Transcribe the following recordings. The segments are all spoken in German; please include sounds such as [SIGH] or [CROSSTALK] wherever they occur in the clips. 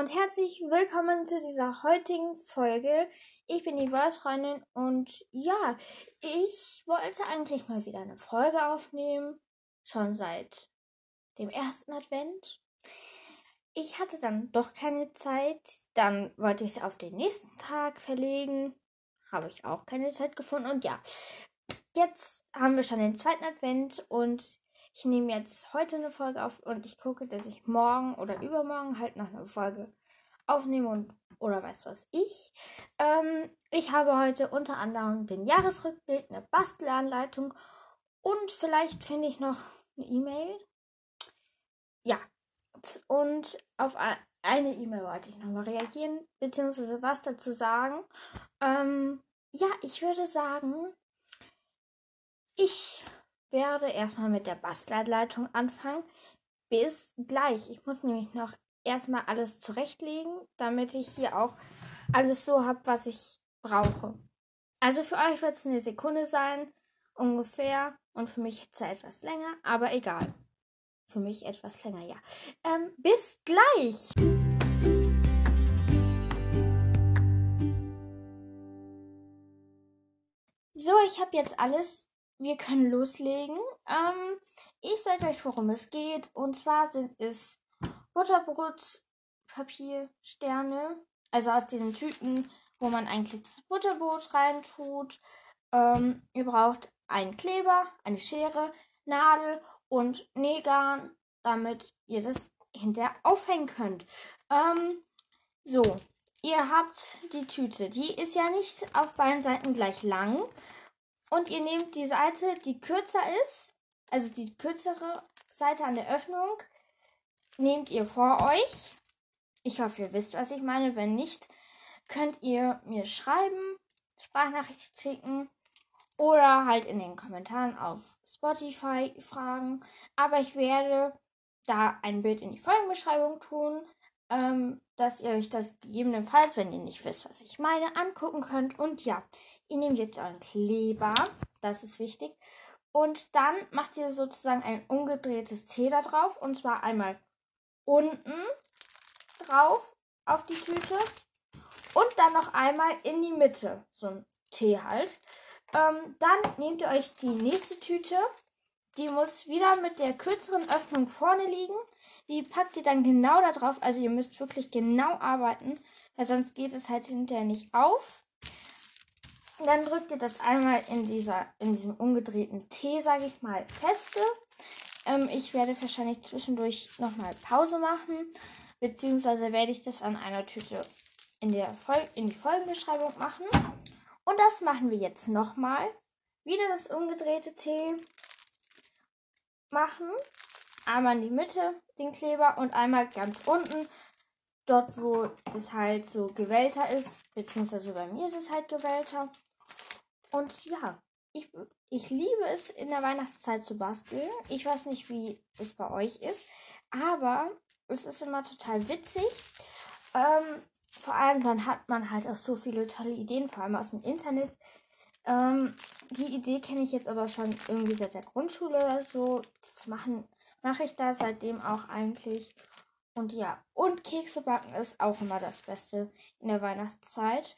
und herzlich willkommen zu dieser heutigen Folge. Ich bin die Voice-Freundin und ja, ich wollte eigentlich mal wieder eine Folge aufnehmen. Schon seit dem ersten Advent. Ich hatte dann doch keine Zeit. Dann wollte ich es auf den nächsten Tag verlegen. Habe ich auch keine Zeit gefunden. Und ja, jetzt haben wir schon den zweiten Advent und ich nehme jetzt heute eine Folge auf und ich gucke, dass ich morgen oder übermorgen halt noch eine Folge aufnehme und oder weiß was ich. Ähm, ich habe heute unter anderem den Jahresrückblick, eine Bastelanleitung und vielleicht finde ich noch eine E-Mail. Ja, und auf eine E-Mail wollte ich nochmal reagieren, beziehungsweise was dazu sagen. Ähm, ja, ich würde sagen, ich werde erstmal mit der Bastelanleitung anfangen. Bis gleich. Ich muss nämlich noch erstmal alles zurechtlegen, damit ich hier auch alles so habe, was ich brauche. Also für euch wird es eine Sekunde sein, ungefähr. Und für mich zwar etwas länger, aber egal. Für mich etwas länger, ja. Ähm, bis gleich! So, ich habe jetzt alles wir können loslegen. Ähm, ich sage euch, worum es geht. Und zwar sind es Butterbrotpapiersterne. Also aus diesen Tüten, wo man eigentlich das Butterbrot reintut. Ähm, ihr braucht einen Kleber, eine Schere, Nadel und Nähgarn, damit ihr das hinterher aufhängen könnt. Ähm, so, ihr habt die Tüte. Die ist ja nicht auf beiden Seiten gleich lang. Und ihr nehmt die Seite, die kürzer ist, also die kürzere Seite an der Öffnung, nehmt ihr vor euch. Ich hoffe, ihr wisst, was ich meine. Wenn nicht, könnt ihr mir schreiben, Sprachnachricht schicken oder halt in den Kommentaren auf Spotify fragen. Aber ich werde da ein Bild in die Folgenbeschreibung tun, ähm, dass ihr euch das gegebenenfalls, wenn ihr nicht wisst, was ich meine, angucken könnt. Und ja, Ihr nehmt jetzt euren Kleber, das ist wichtig. Und dann macht ihr sozusagen ein umgedrehtes T da drauf. Und zwar einmal unten drauf auf die Tüte. Und dann noch einmal in die Mitte. So ein T halt. Ähm, dann nehmt ihr euch die nächste Tüte. Die muss wieder mit der kürzeren Öffnung vorne liegen. Die packt ihr dann genau da drauf. Also ihr müsst wirklich genau arbeiten, weil sonst geht es halt hinterher nicht auf. Dann drückt ihr das einmal in, dieser, in diesem umgedrehten T, sage ich mal, feste. Ähm, ich werde wahrscheinlich zwischendurch nochmal Pause machen, beziehungsweise werde ich das an einer Tüte in, der Vol in die Folgenbeschreibung machen. Und das machen wir jetzt nochmal. Wieder das umgedrehte T machen. Einmal in die Mitte den Kleber und einmal ganz unten, dort wo es halt so gewellter ist, beziehungsweise bei mir ist es halt gewellter. Und ja, ich, ich liebe es in der Weihnachtszeit zu basteln. Ich weiß nicht, wie es bei euch ist, aber es ist immer total witzig. Ähm, vor allem dann hat man halt auch so viele tolle Ideen, vor allem aus dem Internet. Ähm, die Idee kenne ich jetzt aber schon irgendwie seit der Grundschule oder so. Das machen mache ich da seitdem auch eigentlich. Und ja, und Kekse backen ist auch immer das Beste in der Weihnachtszeit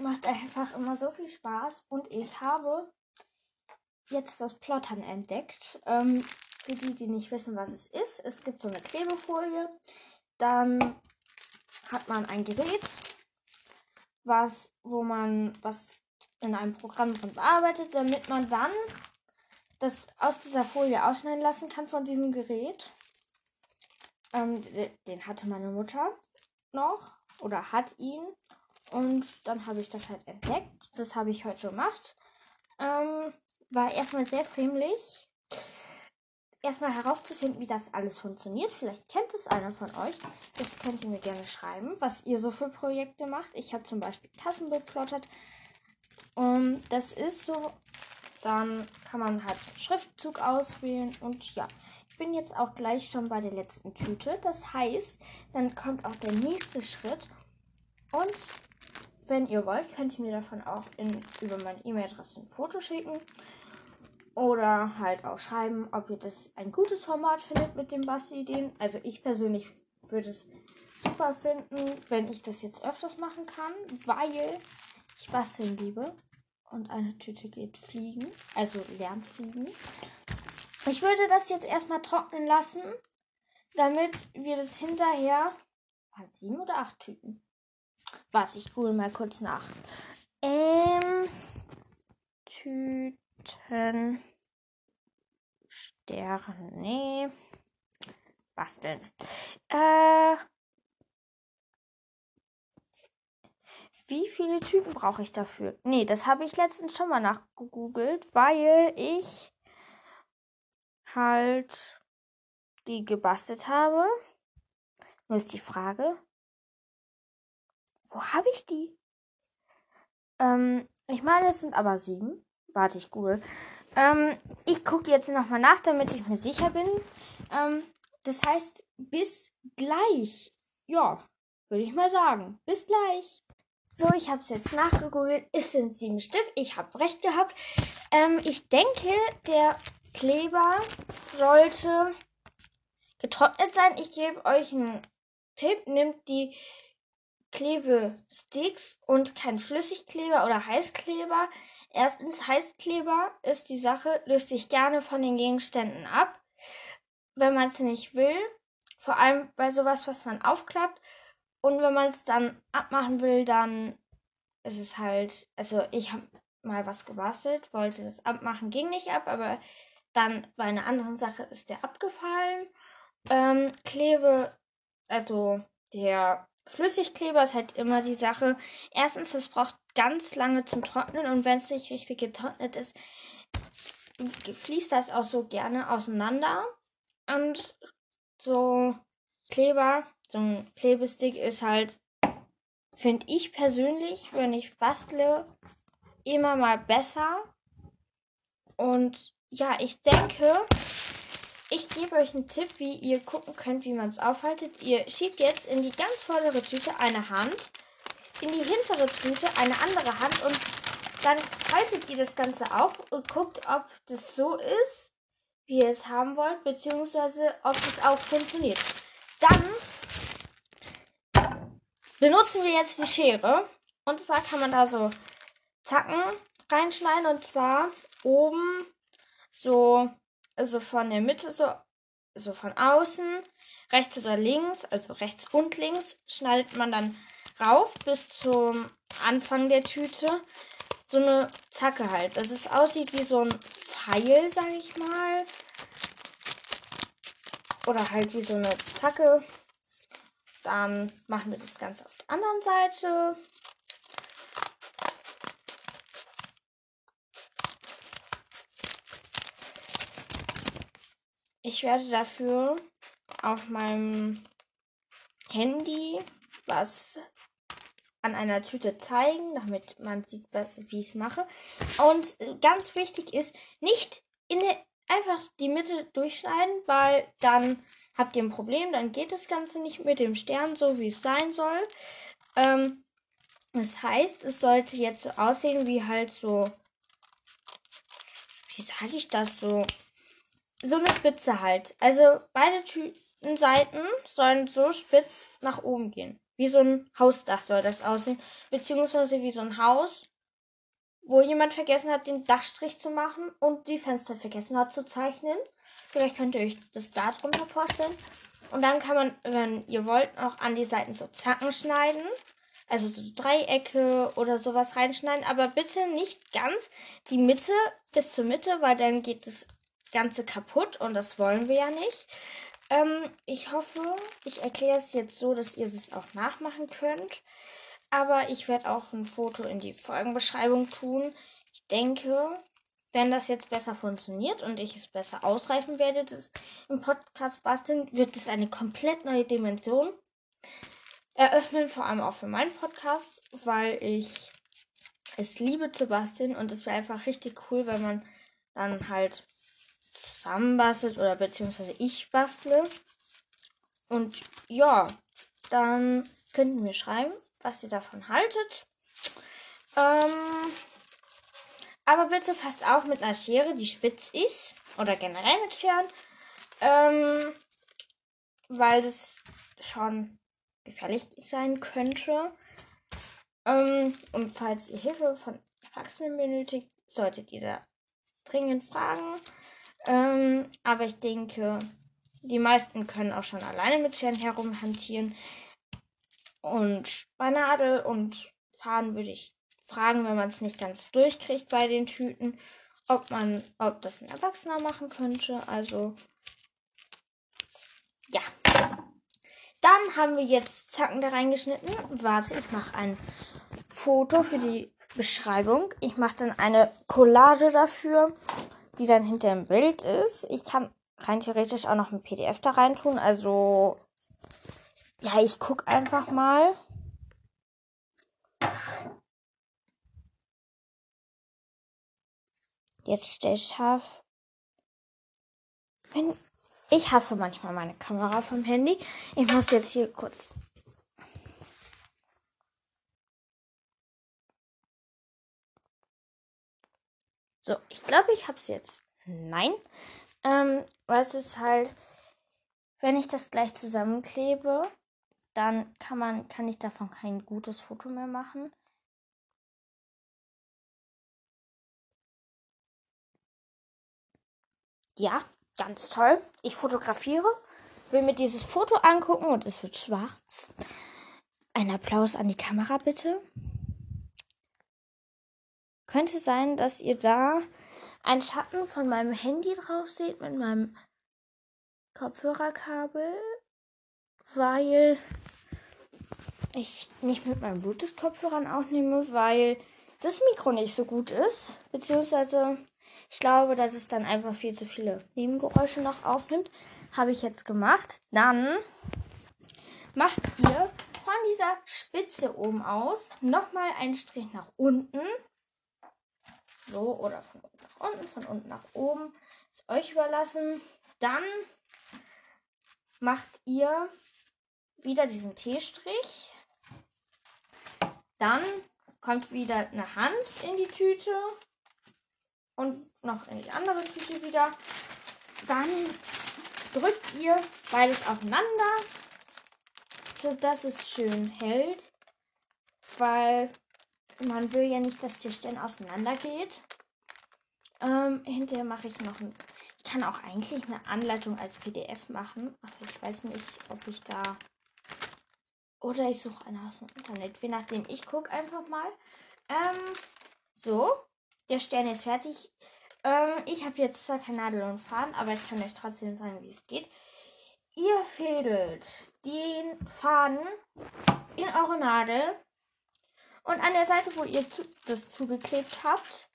macht einfach immer so viel Spaß. Und ich habe jetzt das Plottern entdeckt. Ähm, für die, die nicht wissen, was es ist. Es gibt so eine Klebefolie. Dann hat man ein Gerät, was, wo man was in einem Programm drin bearbeitet, damit man dann das aus dieser Folie ausschneiden lassen kann von diesem Gerät. Ähm, den hatte meine Mutter noch oder hat ihn. Und dann habe ich das halt entdeckt. Das habe ich heute gemacht. Ähm, war erstmal sehr friemlich. Erstmal herauszufinden, wie das alles funktioniert. Vielleicht kennt es einer von euch. Das könnt ihr mir gerne schreiben, was ihr so für Projekte macht. Ich habe zum Beispiel Tassen beplottet. Und das ist so. Dann kann man halt Schriftzug auswählen. Und ja, ich bin jetzt auch gleich schon bei der letzten Tüte. Das heißt, dann kommt auch der nächste Schritt. Und wenn ihr wollt, könnt ihr mir davon auch in, über meine E-Mail-Adresse ein Foto schicken. Oder halt auch schreiben, ob ihr das ein gutes Format findet mit den Basti-Ideen. Also ich persönlich würde es super finden, wenn ich das jetzt öfters machen kann, weil ich basteln liebe. Und eine Tüte geht fliegen, also lernt fliegen. Ich würde das jetzt erstmal trocknen lassen, damit wir das hinterher. Hat sieben oder acht Tüten? Was, ich google mal kurz nach. Ähm, Tüten. Sterne. Basteln. Äh. Wie viele Tüten brauche ich dafür? Nee, das habe ich letztens schon mal nachgegoogelt, weil ich halt die gebastelt habe. Nur ist die Frage, wo habe ich die? Ähm, ich meine, es sind aber sieben. Warte, ich google. Ähm, ich gucke jetzt nochmal nach, damit ich mir sicher bin. Ähm, das heißt, bis gleich. Ja, würde ich mal sagen. Bis gleich. So, ich habe es jetzt nachgegoogelt. Es sind sieben Stück. Ich habe recht gehabt. Ähm, ich denke, der Kleber sollte getrocknet sein. Ich gebe euch einen Tipp. Nehmt die Klebesticks und kein Flüssigkleber oder Heißkleber. Erstens, Heißkleber ist die Sache, löst sich gerne von den Gegenständen ab, wenn man es nicht will. Vor allem bei sowas, was man aufklappt. Und wenn man es dann abmachen will, dann ist es halt, also ich habe mal was gebastelt, wollte das abmachen, ging nicht ab, aber dann bei einer anderen Sache ist der abgefallen. Ähm, Klebe, also der Flüssigkleber ist halt immer die Sache. Erstens, es braucht ganz lange zum Trocknen und wenn es nicht richtig getrocknet ist, fließt das auch so gerne auseinander. Und so Kleber, so ein Klebestick ist halt, finde ich persönlich, wenn ich bastle, immer mal besser. Und ja, ich denke, ich gebe euch einen Tipp, wie ihr gucken könnt, wie man es aufhaltet. Ihr schiebt jetzt in die ganz vordere Tüte eine Hand, in die hintere Tüte eine andere Hand und dann faltet ihr das Ganze auf und guckt, ob das so ist, wie ihr es haben wollt, beziehungsweise ob es auch funktioniert. Dann benutzen wir jetzt die Schere. Und zwar kann man da so Zacken reinschneiden und zwar oben so also von der Mitte so, so von außen, rechts oder links, also rechts und links, schneidet man dann rauf bis zum Anfang der Tüte. So eine Zacke halt, dass es aussieht wie so ein Pfeil, sag ich mal. Oder halt wie so eine Zacke. Dann machen wir das Ganze auf der anderen Seite. Ich werde dafür auf meinem Handy was an einer Tüte zeigen, damit man sieht, wie ich es mache. Und ganz wichtig ist, nicht in der, einfach die Mitte durchschneiden, weil dann habt ihr ein Problem, dann geht das Ganze nicht mit dem Stern so, wie es sein soll. Ähm, das heißt, es sollte jetzt so aussehen wie halt so, wie sage ich das so, so eine Spitze halt. Also beide Tütenseiten sollen so spitz nach oben gehen. Wie so ein Hausdach soll das aussehen. Beziehungsweise wie so ein Haus, wo jemand vergessen hat, den Dachstrich zu machen und die Fenster vergessen hat zu zeichnen. Vielleicht könnt ihr euch das da drunter vorstellen. Und dann kann man, wenn ihr wollt, auch an die Seiten so Zacken schneiden. Also so Dreiecke oder sowas reinschneiden. Aber bitte nicht ganz die Mitte bis zur Mitte, weil dann geht es Ganze kaputt und das wollen wir ja nicht. Ähm, ich hoffe, ich erkläre es jetzt so, dass ihr es auch nachmachen könnt. Aber ich werde auch ein Foto in die Folgenbeschreibung tun. Ich denke, wenn das jetzt besser funktioniert und ich es besser ausreifen werde, das im Podcast basteln, wird es eine komplett neue Dimension eröffnen, vor allem auch für meinen Podcast, weil ich es liebe zu basteln und es wäre einfach richtig cool, wenn man dann halt zusammenbastelt oder beziehungsweise ich bastle. Und ja, dann könnt ihr mir schreiben, was ihr davon haltet. Ähm, aber bitte passt auf mit einer Schere, die spitz ist. Oder generell mit Scheren. Ähm, weil das schon gefährlich sein könnte. Ähm, und falls ihr Hilfe von Erwachsenen benötigt, solltet ihr da dringend fragen. Ähm, aber ich denke, die meisten können auch schon alleine mit Scheren herumhantieren. Und bei Nadel und Faden würde ich fragen, wenn man es nicht ganz durchkriegt bei den Tüten, ob man, ob das ein Erwachsener machen könnte. Also ja. Dann haben wir jetzt Zacken da reingeschnitten. Warte, ich mache ein Foto für die Beschreibung. Ich mache dann eine Collage dafür, die dann hinter dem Bild ist. Ich kann rein theoretisch auch noch ein PDF da rein tun. Also, ja, ich gucke einfach mal. Jetzt stell scharf. Wenn ich hasse manchmal meine Kamera vom Handy. Ich muss jetzt hier kurz. So, ich glaube, ich habe es jetzt. Nein. Ähm, weil es ist halt, wenn ich das gleich zusammenklebe, dann kann man, kann ich davon kein gutes Foto mehr machen. Ja, Ganz toll. Ich fotografiere, will mir dieses Foto angucken und es wird schwarz. Ein Applaus an die Kamera bitte. Könnte sein, dass ihr da einen Schatten von meinem Handy drauf seht mit meinem Kopfhörerkabel, weil ich nicht mit meinen Bluetooth-Kopfhörern aufnehme, weil das Mikro nicht so gut ist, beziehungsweise ich glaube, dass es dann einfach viel zu viele Nebengeräusche noch aufnimmt. Habe ich jetzt gemacht. Dann macht ihr von dieser Spitze oben aus nochmal einen Strich nach unten. So, oder von unten nach unten, von unten nach oben. Ist euch überlassen. Dann macht ihr wieder diesen T-Strich. Dann kommt wieder eine Hand in die Tüte und noch in die andere Tüte wieder. Dann drückt ihr beides aufeinander, sodass es schön hält, weil man will ja nicht, dass die Stellen auseinandergeht. Ähm, hinterher mache ich noch ein. Ich kann auch eigentlich eine Anleitung als PDF machen, aber ich weiß nicht, ob ich da. Oder ich suche eine aus dem Internet. Je nachdem, ich gucke einfach mal. Ähm, so. Der Stern ist fertig. Ähm, ich habe jetzt zwar keine Nadel und Faden, aber ich kann euch trotzdem sagen, wie es geht. Ihr fädelt den Faden in eure Nadel und an der Seite, wo ihr zu, das zugeklebt habt,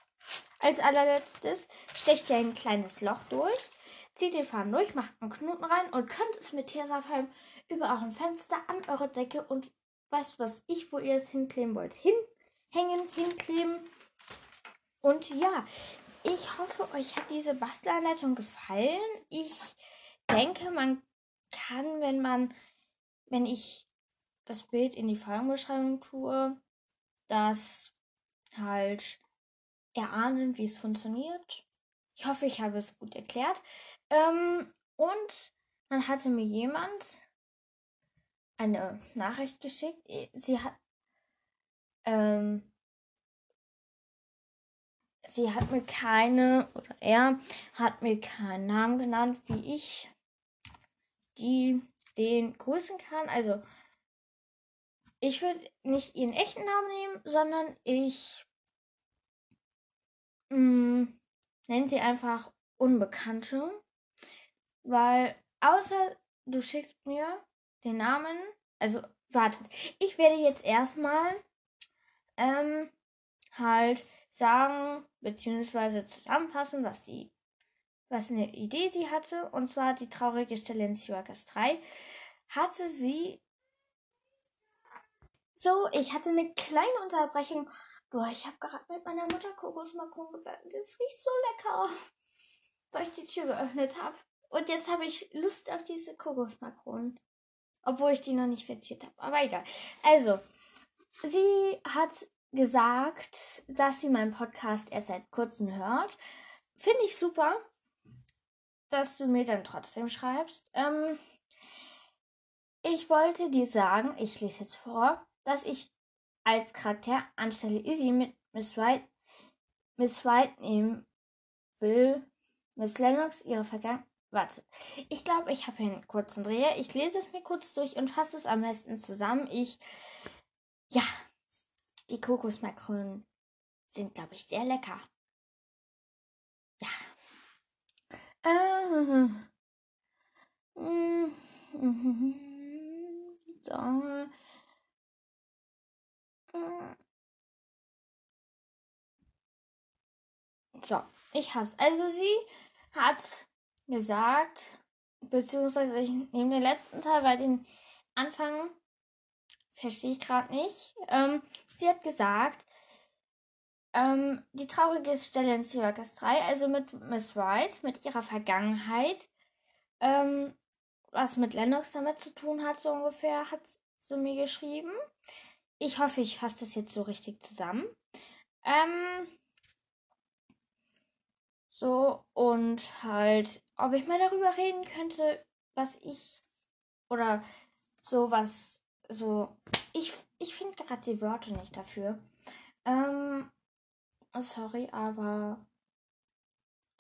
als allerletztes stecht ihr ein kleines Loch durch, zieht den Faden durch, macht einen Knoten rein und könnt es mit Tesafilm über euren Fenster an eure Decke und was was ich, wo ihr es hinkleben wollt, hinhängen, hinkleben. Und ja, ich hoffe, euch hat diese Bastelanleitung gefallen. Ich denke, man kann, wenn man, wenn ich das Bild in die Folgenbeschreibung tue, das halt erahnen, wie es funktioniert. Ich hoffe, ich habe es gut erklärt. Ähm, und dann hatte mir jemand eine Nachricht geschickt. Sie hat ähm, sie hat mir keine, oder er hat mir keinen Namen genannt, wie ich die den grüßen kann. Also, ich würde nicht ihren echten Namen nehmen, sondern ich mm, nenne sie einfach Unbekannte. Weil, außer du schickst mir den Namen, also, wartet, ich werde jetzt erstmal ähm, halt sagen bzw. zusammenfassen, was sie was eine Idee sie hatte, und zwar die traurige Stelle in Siwakas 3, hatte sie so, ich hatte eine kleine Unterbrechung. Boah, ich habe gerade mit meiner Mutter Kokosmakron gebacken. Das riecht so lecker, weil ich die Tür geöffnet habe. Und jetzt habe ich Lust auf diese Kokosmakronen. Obwohl ich die noch nicht verziert habe. Aber egal. Also, sie hat gesagt, dass sie meinen Podcast erst seit kurzem hört. Finde ich super, dass du mir dann trotzdem schreibst. Ähm, Ich wollte dir sagen, ich lese jetzt vor, dass ich als Charakter anstelle Izzy mit Miss White, Miss White nehmen will. Miss Lennox ihre Vergangenheit. Warte, ich glaube, ich habe hier einen kurzen Dreher. Ich lese es mir kurz durch und fasse es am besten zusammen. Ich, ja, die Kokosmakronen sind, glaube ich, sehr lecker. Ja. Äh, [LAUGHS] so. So, ich hab's. Also sie hat gesagt, beziehungsweise ich nehme den letzten Teil, weil den Anfang verstehe ich gerade nicht. Ähm, sie hat gesagt, ähm, die traurige Stelle in Syracuse 3, also mit Miss White, mit ihrer Vergangenheit, ähm, was mit Lennox damit zu tun hat, so ungefähr, hat sie mir geschrieben. Ich hoffe, ich fasse das jetzt so richtig zusammen. Ähm, so, und halt, ob ich mal darüber reden könnte, was ich, oder so was, so, ich, ich finde gerade die Wörter nicht dafür. Ähm, sorry, aber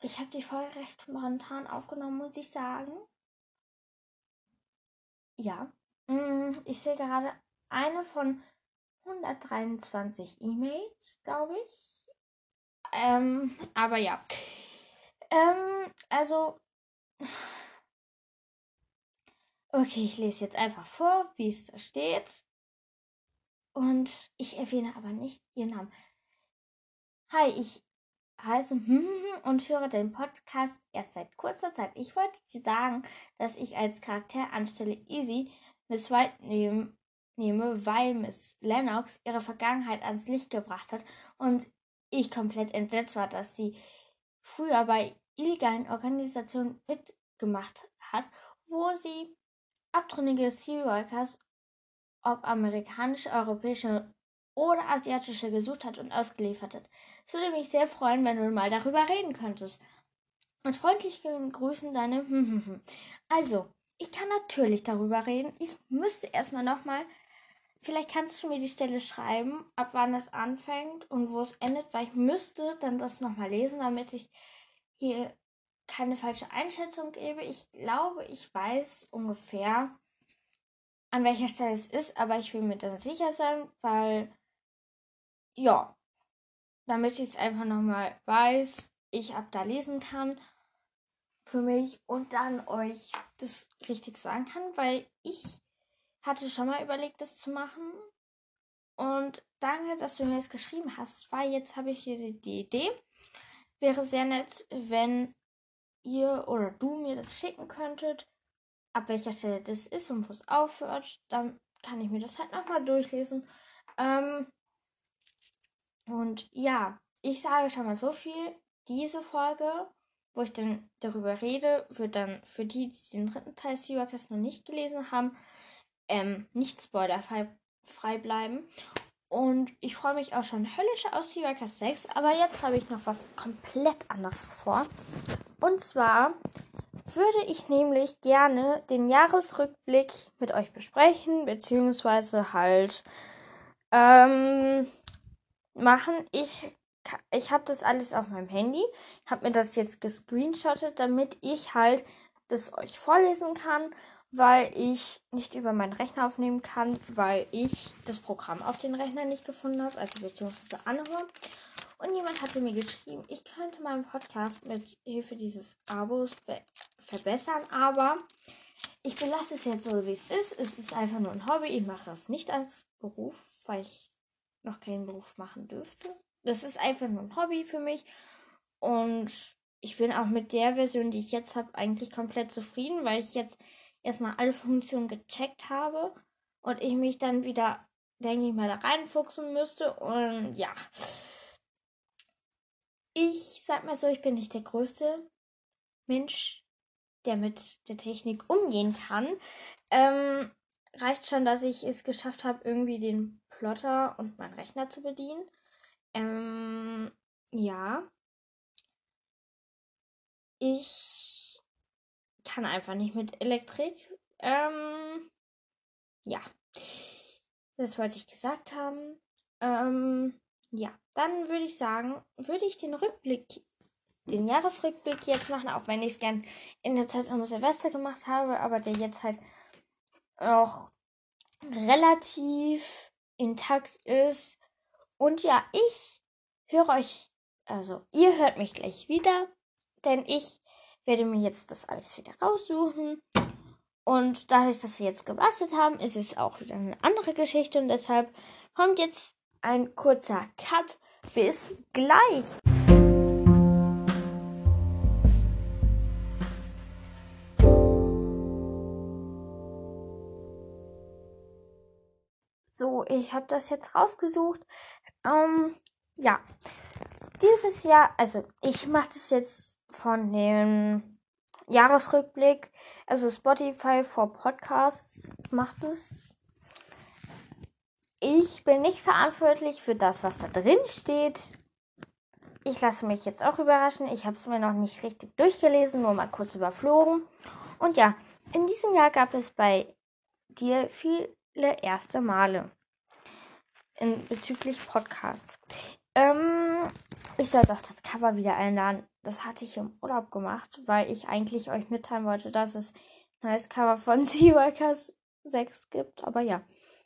ich habe die Folge recht spontan aufgenommen, muss ich sagen. Ja. Mm, ich sehe gerade eine von 123 E-Mails, glaube ich. Ähm, aber ja. Ähm, also. Okay, ich lese jetzt einfach vor, wie es da steht. Und ich erwähne aber nicht ihren Namen. Hi, ich heiße [LAUGHS] und höre den Podcast erst seit kurzer Zeit. Ich wollte dir sagen, dass ich als Charakter anstelle Easy Miss White nehm, nehme, weil Miss Lennox ihre Vergangenheit ans Licht gebracht hat und ich komplett entsetzt war, dass sie früher bei illegalen Organisationen mitgemacht hat, wo sie abtrünnige Seaworkers, ob amerikanische, europäische oder asiatische gesucht hat und ausgeliefert hat. Es würde mich sehr freuen, wenn du mal darüber reden könntest. Und freundlichen Grüßen deine. [LAUGHS] Also, ich kann natürlich darüber reden. Ich müsste erstmal nochmal. Vielleicht kannst du mir die Stelle schreiben, ab wann es anfängt und wo es endet, weil ich müsste dann das nochmal lesen, damit ich hier keine falsche Einschätzung gebe. Ich glaube, ich weiß ungefähr, an welcher Stelle es ist, aber ich will mir dann sicher sein, weil ja, damit ich es einfach nochmal weiß, ich ab da lesen kann für mich und dann euch das richtig sagen kann, weil ich hatte schon mal überlegt, das zu machen. Und danke, dass du mir das geschrieben hast, weil jetzt habe ich hier die Idee. Wäre sehr nett, wenn ihr oder du mir das schicken könntet, ab welcher Stelle das ist und wo es aufhört. Dann kann ich mir das halt nochmal durchlesen. Ähm, und ja, ich sage schon mal so viel. Diese Folge, wo ich dann darüber rede, wird dann für die, die den dritten Teil Seawalkers noch nicht gelesen haben, ähm, nicht spoilerfrei frei bleiben. Und ich freue mich auch schon höllisch aus Seawalkers 6. Aber jetzt habe ich noch was komplett anderes vor. Und zwar würde ich nämlich gerne den Jahresrückblick mit euch besprechen, beziehungsweise halt ähm, machen. Ich, ich habe das alles auf meinem Handy, habe mir das jetzt gescreenshottet, damit ich halt das euch vorlesen kann, weil ich nicht über meinen Rechner aufnehmen kann, weil ich das Programm auf den Rechner nicht gefunden habe, also beziehungsweise anhören. Und jemand hatte mir geschrieben, ich könnte meinen Podcast mit Hilfe dieses Abos verbessern, aber ich belasse es jetzt so, wie es ist. Es ist einfach nur ein Hobby. Ich mache das nicht als Beruf, weil ich noch keinen Beruf machen dürfte. Das ist einfach nur ein Hobby für mich. Und ich bin auch mit der Version, die ich jetzt habe, eigentlich komplett zufrieden, weil ich jetzt erstmal alle Funktionen gecheckt habe und ich mich dann wieder, denke ich mal, da reinfuchsen müsste. Und ja. Ich sag mal so, ich bin nicht der größte Mensch, der mit der Technik umgehen kann. Ähm, reicht schon, dass ich es geschafft habe, irgendwie den Plotter und meinen Rechner zu bedienen. Ähm, ja. Ich kann einfach nicht mit Elektrik. Ähm, ja, das wollte ich gesagt haben. Ähm, ja, dann würde ich sagen, würde ich den Rückblick, den Jahresrückblick jetzt machen, auch wenn ich es gern in der Zeit um Silvester gemacht habe, aber der jetzt halt noch relativ intakt ist. Und ja, ich höre euch, also ihr hört mich gleich wieder, denn ich werde mir jetzt das alles wieder raussuchen. Und dadurch, dass wir jetzt gebastelt haben, ist es auch wieder eine andere Geschichte und deshalb kommt jetzt ein kurzer Cut. Bis gleich. So, ich habe das jetzt rausgesucht. Ähm, ja, dieses Jahr, also ich mache das jetzt von dem Jahresrückblick, also Spotify for Podcasts macht es. Ich bin nicht verantwortlich für das, was da drin steht. Ich lasse mich jetzt auch überraschen. Ich habe es mir noch nicht richtig durchgelesen, nur mal kurz überflogen. Und ja, in diesem Jahr gab es bei dir viele erste Male in, bezüglich Podcasts. Ähm, ich sollte auch das Cover wieder einladen. Das hatte ich im Urlaub gemacht, weil ich eigentlich euch mitteilen wollte, dass es ein neues Cover von [LAUGHS] Seaworkers 6 gibt. Aber ja.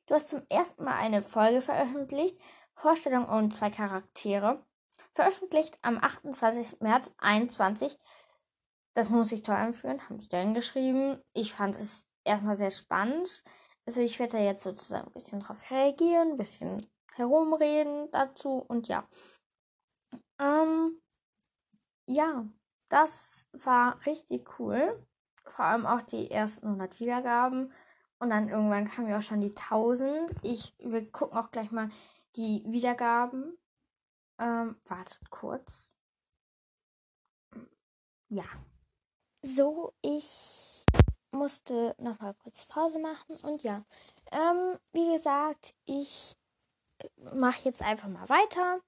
Du hast zum ersten Mal eine Folge veröffentlicht, Vorstellung und zwei Charaktere. Veröffentlicht am 28. März 21. Das muss ich toll anführen, haben dann geschrieben. Ich fand es erstmal sehr spannend. Also ich werde da jetzt sozusagen ein bisschen drauf reagieren, ein bisschen herumreden dazu und ja. Ähm, ja, das war richtig cool. Vor allem auch die ersten 100 Wiedergaben. Und dann irgendwann kamen ja auch schon die 1000. Ich, wir gucken auch gleich mal die Wiedergaben. Ähm, wartet kurz. Ja. So, ich musste nochmal kurz Pause machen. Und ja, ähm, wie gesagt, ich mache jetzt einfach mal weiter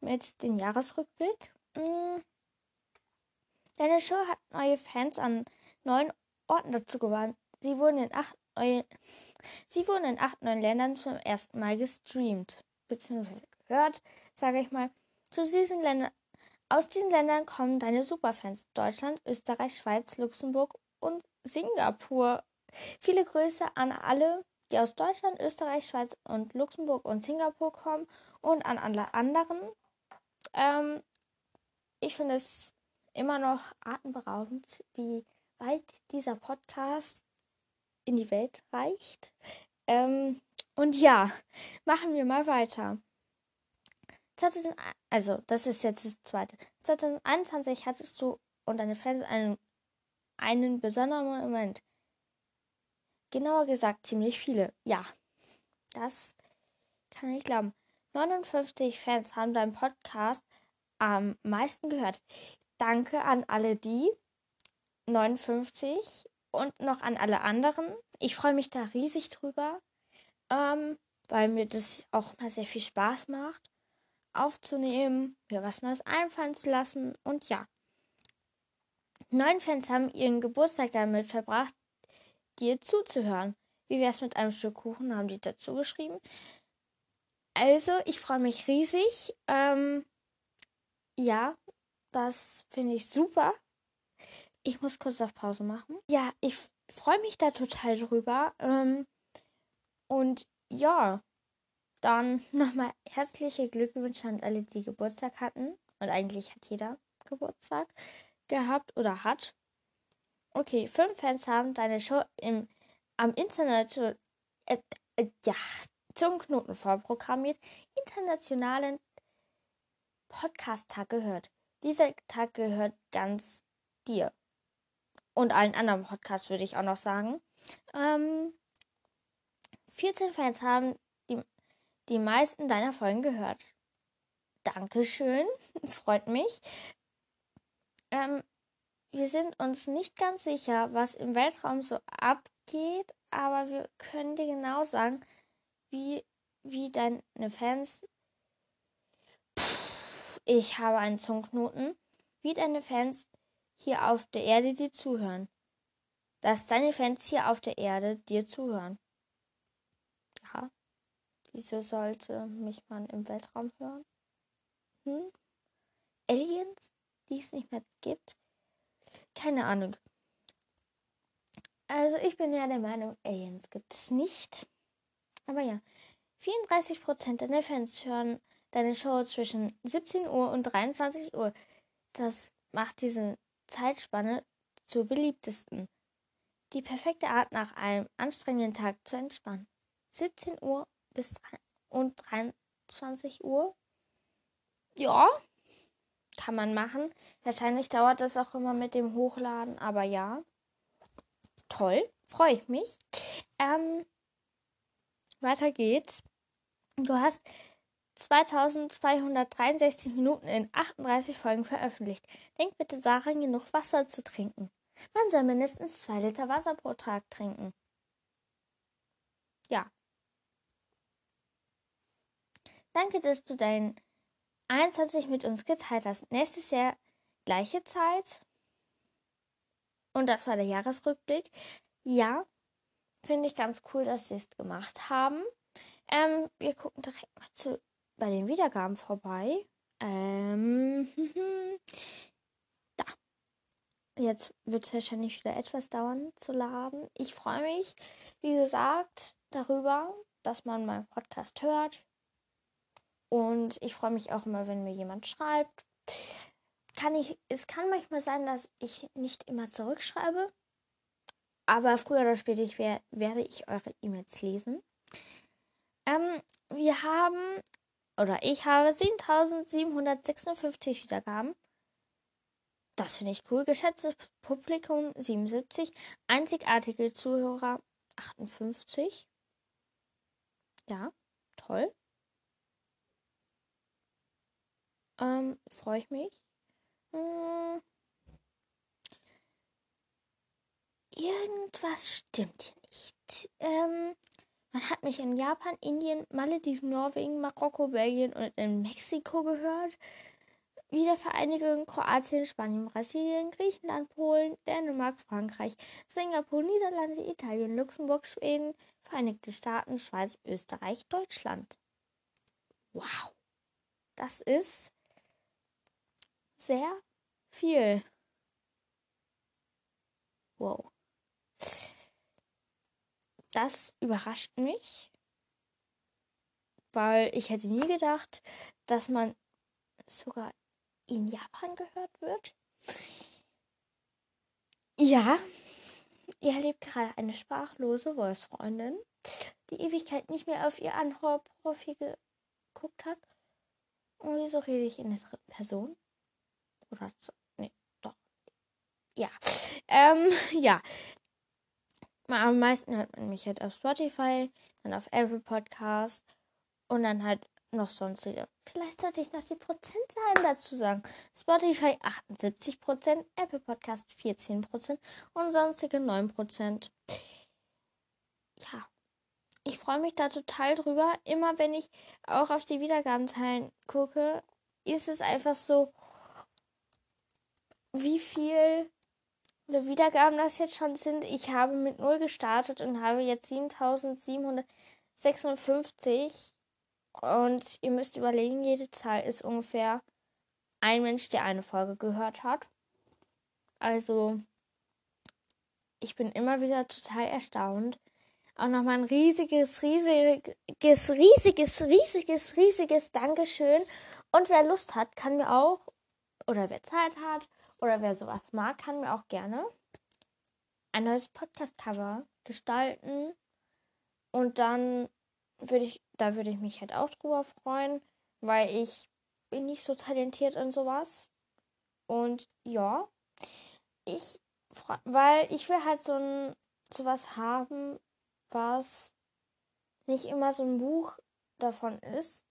mit dem Jahresrückblick. Hm. Deine Show hat neue Fans an neuen Orten dazu gewonnen. Sie wurden in acht neuen, sie wurden in acht neuen Ländern zum ersten Mal gestreamt, beziehungsweise gehört, sage ich mal. Zu diesen Ländern, aus diesen Ländern kommen deine Superfans. Deutschland, Österreich, Schweiz, Luxemburg und Singapur. Viele Grüße an alle, die aus Deutschland, Österreich, Schweiz und Luxemburg und Singapur kommen und an alle anderen. Ähm, ich finde es immer noch atemberaubend, wie weit dieser Podcast in die Welt reicht. Ähm, und ja, machen wir mal weiter. 2000, also, das ist jetzt das zweite. 2021 hattest du und deine Fans einen, einen besonderen Moment. Genauer gesagt, ziemlich viele. Ja, das kann ich glauben. 59 Fans haben deinen Podcast am meisten gehört. Danke an alle die. 59 und noch an alle anderen. Ich freue mich da riesig drüber, ähm, weil mir das auch mal sehr viel Spaß macht, aufzunehmen, mir was Neues einfallen zu lassen und ja. Neun Fans haben ihren Geburtstag damit verbracht, dir zuzuhören. Wie wär's mit einem Stück Kuchen, haben die dazu geschrieben. Also, ich freue mich riesig. Ähm, ja, das finde ich super. Ich muss kurz auf Pause machen. Ja, ich freue mich da total drüber. Ähm, und ja, dann [LAUGHS] nochmal herzliche Glückwünsche an alle, die Geburtstag hatten. Und eigentlich hat jeder Geburtstag gehabt oder hat. Okay, fünf Fans haben deine Show im, am Internet äh, äh, ja, zum Knoten vorprogrammiert, internationalen Podcast-Tag gehört. Dieser Tag gehört ganz dir und allen anderen Podcasts würde ich auch noch sagen. Ähm, 14 Fans haben die, die meisten deiner Folgen gehört. Dankeschön, [LAUGHS] freut mich. Ähm, wir sind uns nicht ganz sicher, was im Weltraum so abgeht, aber wir können dir genau sagen, wie, wie deine Fans. Ich habe einen Zungenknoten. Wie deine Fans hier auf der Erde dir zuhören. Dass deine Fans hier auf der Erde dir zuhören. Wieso sollte mich man im Weltraum hören? Hm? Aliens, die es nicht mehr gibt? Keine Ahnung. Also ich bin ja der Meinung, Aliens gibt es nicht. Aber ja, 34% deiner Fans hören deine Show zwischen 17 Uhr und 23 Uhr. Das macht diese Zeitspanne zur beliebtesten. Die perfekte Art nach einem anstrengenden Tag zu entspannen. 17 Uhr bis und 23 Uhr. Ja, kann man machen. Wahrscheinlich dauert das auch immer mit dem Hochladen, aber ja. Toll, freue ich mich. Ähm, weiter geht's. Du hast 2263 Minuten in 38 Folgen veröffentlicht. Denk bitte daran, genug Wasser zu trinken. Man soll mindestens 2 Liter Wasser pro Tag trinken. Ja. Danke, dass du dein 21 mit uns geteilt hast. Nächstes Jahr gleiche Zeit. Und das war der Jahresrückblick. Ja, finde ich ganz cool, dass sie es gemacht haben. Ähm, wir gucken direkt mal zu, bei den Wiedergaben vorbei. Ähm, [LAUGHS] da. Jetzt wird es wahrscheinlich wieder etwas dauern zu laden. Ich freue mich, wie gesagt, darüber, dass man meinen Podcast hört. Und ich freue mich auch immer, wenn mir jemand schreibt. Kann ich, es kann manchmal sein, dass ich nicht immer zurückschreibe. Aber früher oder später ich wär, werde ich eure E-Mails lesen. Ähm, wir haben, oder ich habe 7756 Wiedergaben. Das finde ich cool. Geschätztes Publikum 77. Einzigartige Zuhörer 58. Ja, toll. Ähm, freue ich mich. Hm. Irgendwas stimmt hier nicht. Ähm, man hat mich in Japan, Indien, Malediven, Norwegen, Marokko, Belgien und in Mexiko gehört. Wiedervereinigung Kroatien, Spanien, Brasilien, Griechenland, Polen, Dänemark, Frankreich, Singapur, Niederlande, Italien, Luxemburg, Schweden, Vereinigte Staaten, Schweiz, Österreich, Deutschland. Wow. Das ist sehr viel. Wow. Das überrascht mich, weil ich hätte nie gedacht, dass man sogar in Japan gehört wird. Ja, ihr erlebt gerade eine sprachlose Voice-Freundin, die Ewigkeit nicht mehr auf ihr Anhörprofil geguckt hat. Und wieso rede ich in der dritten Person? Oder so? Nee, doch. Ja. Ähm, [LAUGHS] ja. Am meisten hört man mich halt auf Spotify, dann auf Apple Podcast und dann halt noch sonstige. Vielleicht sollte ich noch die Prozentzahlen dazu sagen. Spotify 78%, Apple Podcast 14% und sonstige 9%. Ja, ich freue mich da total drüber. Immer wenn ich auch auf die Wiedergabenzahlen gucke, ist es einfach so, wie viel Wiedergaben das jetzt schon sind. Ich habe mit 0 gestartet und habe jetzt 7756. Und ihr müsst überlegen, jede Zahl ist ungefähr ein Mensch, der eine Folge gehört hat. Also, ich bin immer wieder total erstaunt. Auch nochmal ein riesiges, riesiges, riesiges, riesiges, riesiges Dankeschön. Und wer Lust hat, kann mir auch, oder wer Zeit hat, oder wer sowas mag, kann mir auch gerne ein neues Podcast-Cover gestalten. Und dann würde ich, da würde ich mich halt auch drüber freuen, weil ich bin nicht so talentiert in sowas. Und ja, ich, weil ich will halt so ein, sowas haben, was nicht immer so ein Buch davon ist.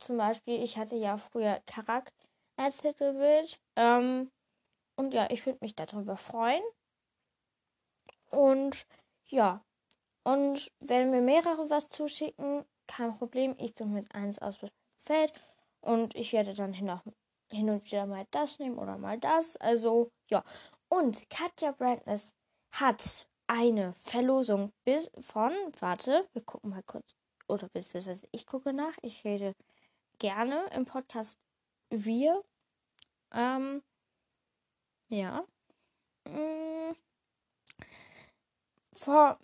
Zum Beispiel, ich hatte ja früher Karak als Titelbild. Ähm, und ja, ich würde mich darüber freuen. Und ja, und wenn mir mehrere was zuschicken, kein Problem. Ich suche mit eins aus, was gefällt. Und ich werde dann hin, hin und wieder mal das nehmen oder mal das. Also, ja. Und Katja Brandness hat eine Verlosung bis von, warte, wir gucken mal kurz oder beziehungsweise ich gucke nach. Ich rede gerne im Podcast wir. Ähm, ja. Mm. Vor,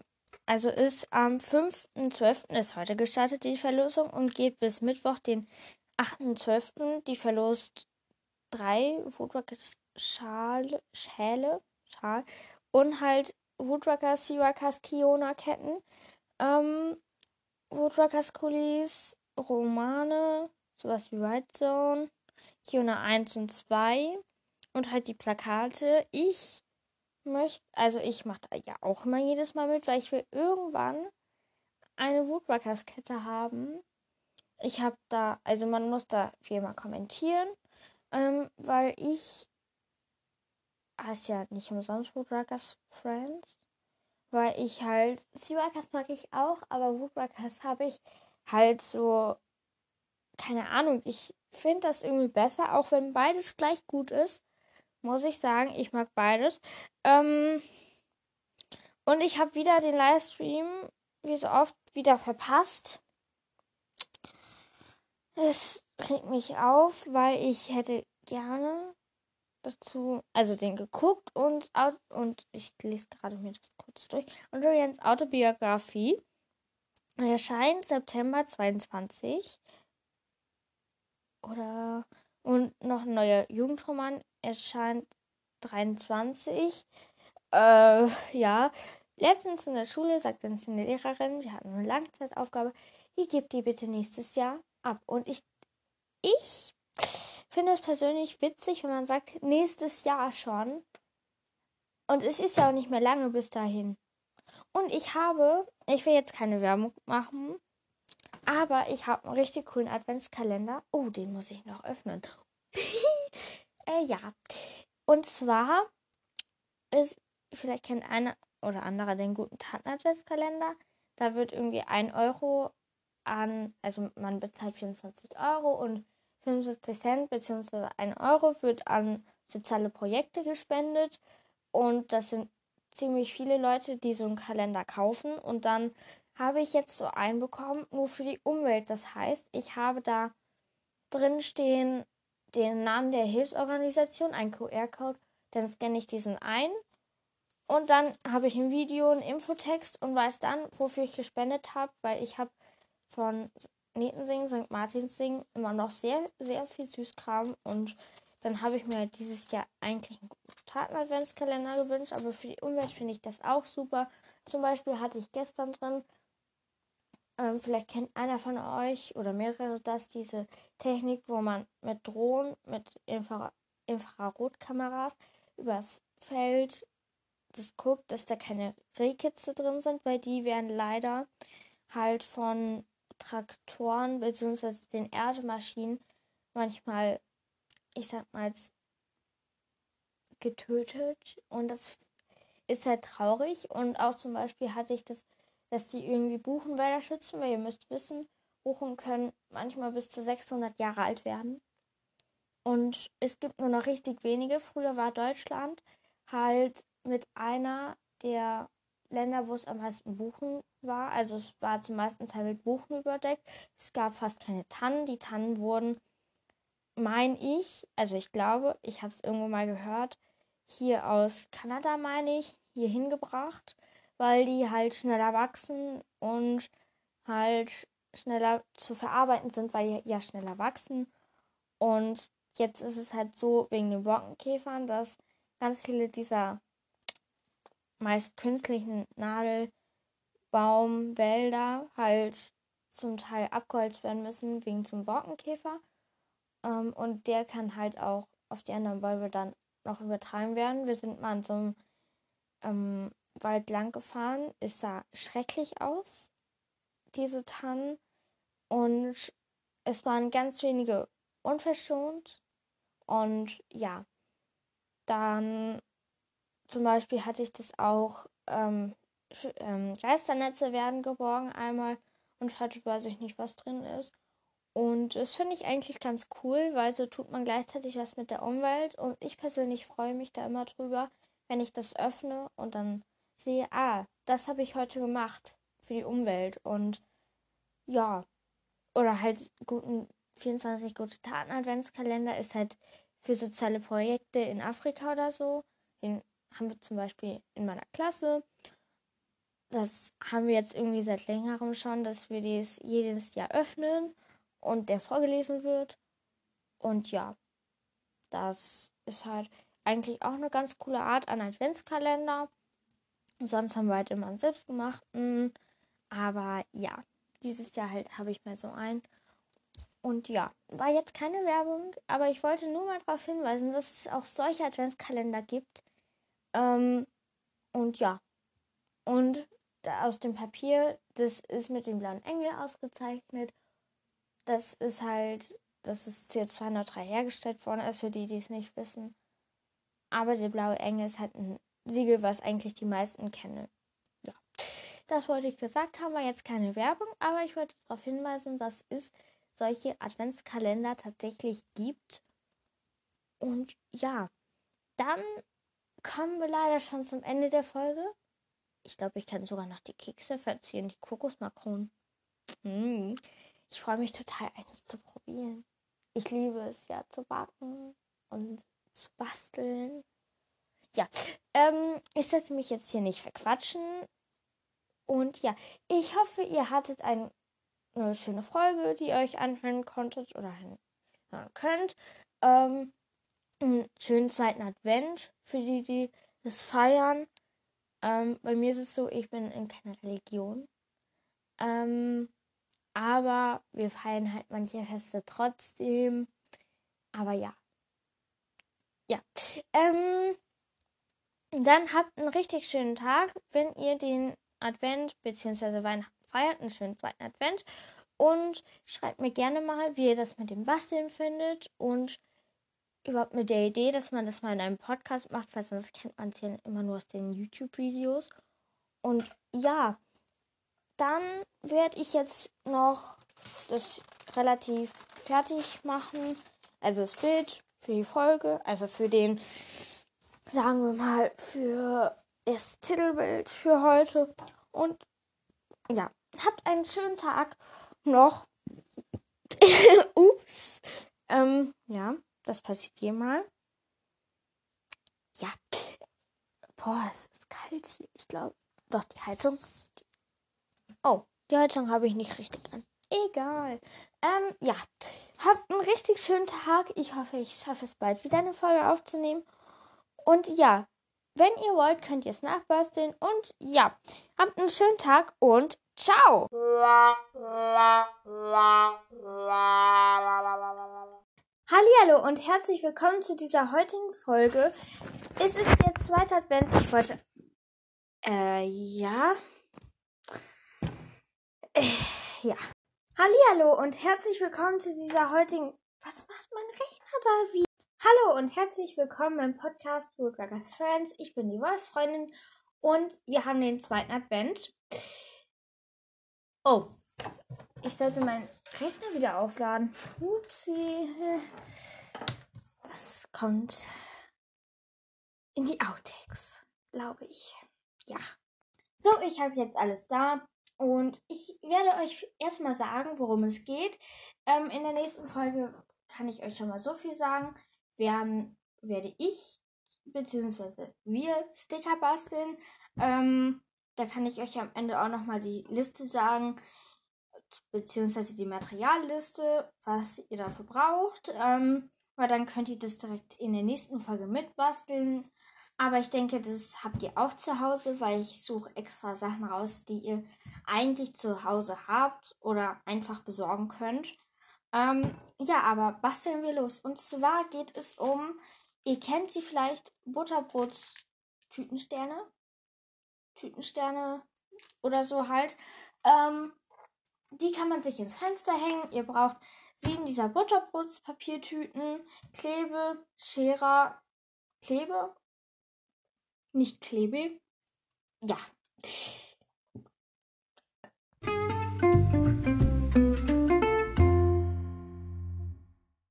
also ist am 5.12. ist heute gestartet die Verlosung und geht bis Mittwoch, den 8.12. Die verlost drei Woodworkers Schale, Schäle, Schal und halt Woodworkers, Seaworkers, Kiona Ketten, ähm, Woodworkers Kulis, Romane, sowas wie White Zone, Kiona 1 und 2 und halt die Plakate. Ich möchte, also ich mache da ja auch immer jedes Mal mit, weil ich will irgendwann eine Woodworkers Kette haben. Ich habe da, also man muss da viermal kommentieren, ähm, weil ich heißt ja nicht umsonst Woodworkers Friends, weil ich halt Seaworkers mag ich auch, aber Woodworkers habe ich halt so keine Ahnung, ich finde das irgendwie besser, auch wenn beides gleich gut ist muss ich sagen. Ich mag beides. Ähm, und ich habe wieder den Livestream, wie so oft, wieder verpasst. Es regt mich auf, weil ich hätte gerne dazu, also den geguckt und, und ich lese gerade mir das kurz durch. Und Julians Autobiografie erscheint September 22. Oder und noch ein neuer Jugendroman erscheint 23. Äh, ja. Letztens in der Schule sagte uns eine Lehrerin, wir hatten eine Langzeitaufgabe, ihr gebt die bitte nächstes Jahr ab. Und ich, ich finde es persönlich witzig, wenn man sagt, nächstes Jahr schon. Und es ist ja auch nicht mehr lange bis dahin. Und ich habe, ich will jetzt keine Werbung machen, aber ich habe einen richtig coolen Adventskalender. Oh, den muss ich noch öffnen. [LAUGHS] äh, ja. Und zwar ist, vielleicht kennt einer oder andere den guten Taten-Adventskalender. Da wird irgendwie ein Euro an, also man bezahlt 24 Euro und 75 Cent bzw. ein Euro wird an soziale Projekte gespendet. Und das sind ziemlich viele Leute, die so einen Kalender kaufen. Und dann habe ich jetzt so einen bekommen, nur für die Umwelt. Das heißt, ich habe da drin stehen den Namen der Hilfsorganisation, ein QR-Code, dann scanne ich diesen ein und dann habe ich ein Video, einen Infotext und weiß dann, wofür ich gespendet habe, weil ich habe von Netensing, St. Martinsing immer noch sehr, sehr viel Süßkram und dann habe ich mir dieses Jahr eigentlich einen Taten-Adventskalender gewünscht, aber für die Umwelt finde ich das auch super. Zum Beispiel hatte ich gestern drin ähm, vielleicht kennt einer von euch oder mehrere das, diese Technik, wo man mit Drohnen, mit Infra Infrarotkameras übers Feld das guckt, dass da keine Rehkitze drin sind, weil die werden leider halt von Traktoren bzw. den Erdmaschinen manchmal, ich sag mal, getötet und das ist halt traurig und auch zum Beispiel hatte ich das dass die irgendwie Buchenwälder schützen, weil ihr müsst wissen, Buchen können manchmal bis zu 600 Jahre alt werden. Und es gibt nur noch richtig wenige. Früher war Deutschland halt mit einer der Länder, wo es am meisten Buchen war. Also es war zum meisten Teil mit Buchen überdeckt. Es gab fast keine Tannen. Die Tannen wurden, meine ich, also ich glaube, ich habe es irgendwo mal gehört, hier aus Kanada, meine ich, hier hingebracht weil die halt schneller wachsen und halt schneller zu verarbeiten sind, weil die ja schneller wachsen. Und jetzt ist es halt so wegen den Borkenkäfern, dass ganz viele dieser meist künstlichen Nadelbaumwälder halt zum Teil abgeholzt werden müssen wegen zum Borkenkäfer. Ähm, und der kann halt auch auf die anderen Bäume dann noch übertragen werden. Wir sind mal an so einem ähm, Wald lang gefahren. Es sah schrecklich aus, diese Tannen. Und es waren ganz wenige unverschont. Und ja, dann zum Beispiel hatte ich das auch, ähm, ähm, Geisternetze werden geborgen einmal und heute weiß ich nicht, was drin ist. Und das finde ich eigentlich ganz cool, weil so tut man gleichzeitig was mit der Umwelt. Und ich persönlich freue mich da immer drüber, wenn ich das öffne und dann sehe, ah, das habe ich heute gemacht für die Umwelt. Und ja, oder halt guten 24 gute Taten Adventskalender ist halt für soziale Projekte in Afrika oder so. Den haben wir zum Beispiel in meiner Klasse. Das haben wir jetzt irgendwie seit längerem schon, dass wir dies jedes Jahr öffnen und der vorgelesen wird. Und ja, das ist halt eigentlich auch eine ganz coole Art an Adventskalender. Sonst haben wir halt immer einen selbstgemachten. Aber ja, dieses Jahr halt habe ich mal so einen. Und ja, war jetzt keine Werbung, aber ich wollte nur mal darauf hinweisen, dass es auch solche Adventskalender gibt. Ähm, und ja. Und aus dem Papier, das ist mit dem blauen Engel ausgezeichnet. Das ist halt, das ist CO2-neutral hergestellt worden, ist für die, die es nicht wissen. Aber der blaue Engel ist halt ein Siegel, was eigentlich die meisten kennen. Ja. Das wollte ich gesagt haben, war jetzt keine Werbung, aber ich wollte darauf hinweisen, dass es solche Adventskalender tatsächlich gibt. Und ja, dann kommen wir leider schon zum Ende der Folge. Ich glaube, ich kann sogar noch die Kekse verzieren, die Kokosmakronen. Mm. Ich freue mich total, eines zu probieren. Ich liebe es ja zu backen und zu basteln. Ja, ähm, ich sollte mich jetzt hier nicht verquatschen. Und ja, ich hoffe, ihr hattet ein, eine schöne Folge, die ihr euch anhören konntet oder hören könnt. Ähm, einen schönen zweiten Advent für die, die es feiern. Ähm, bei mir ist es so, ich bin in keiner Religion. Ähm, aber wir feiern halt manche Feste trotzdem. Aber ja. Ja. Ähm, dann habt einen richtig schönen Tag, wenn ihr den Advent bzw. Weihnachten feiert. Einen schönen zweiten Advent. Und schreibt mir gerne mal, wie ihr das mit dem Basteln findet. Und überhaupt mit der Idee, dass man das mal in einem Podcast macht, weil sonst kennt man es ja immer nur aus den YouTube-Videos. Und ja, dann werde ich jetzt noch das relativ fertig machen. Also das Bild für die Folge, also für den, sagen wir mal, für das Titelbild für heute. Und ja, habt einen schönen Tag noch. [LAUGHS] Ups. Ähm, ja. Das passiert hier mal. Ja. Boah, es ist kalt hier. Ich glaube, doch, die Heizung. Oh, die Heizung habe ich nicht richtig an. Egal. Ähm, ja. Habt einen richtig schönen Tag. Ich hoffe, ich schaffe es bald wieder eine Folge aufzunehmen. Und ja, wenn ihr wollt, könnt ihr es nachbasteln. Und ja, habt einen schönen Tag und ciao. Hallo und herzlich willkommen zu dieser heutigen Folge. Es ist der zweite Advent. Ich wollte. Äh, ja. Äh, ja. Hallo und herzlich willkommen zu dieser heutigen. Was macht mein Rechner da wie? Hallo und herzlich willkommen beim Podcast Woodburgers Friends. Ich bin die Wolfsfreundin und wir haben den zweiten Advent. Oh, ich sollte meinen Rechner wieder aufladen. Upsi. Das kommt in die Outtakes, glaube ich. Ja. So, ich habe jetzt alles da. Und ich werde euch erstmal sagen, worum es geht. Ähm, in der nächsten Folge kann ich euch schon mal so viel sagen. Werden, werde ich bzw. wir Sticker basteln. Ähm, da kann ich euch am Ende auch nochmal die Liste sagen, beziehungsweise die Materialliste, was ihr dafür braucht. Ähm, weil dann könnt ihr das direkt in der nächsten Folge mitbasteln. Aber ich denke, das habt ihr auch zu Hause, weil ich suche extra Sachen raus, die ihr eigentlich zu Hause habt oder einfach besorgen könnt. Ähm, ja, aber basteln wir los. Und zwar geht es um, ihr kennt sie vielleicht, Butterbrots-Tütensterne. Tütensterne oder so halt. Ähm, die kann man sich ins Fenster hängen. Ihr braucht sieben dieser Butterbrotspapiertüten, Klebe, Scherer, Klebe, nicht Klebe, ja.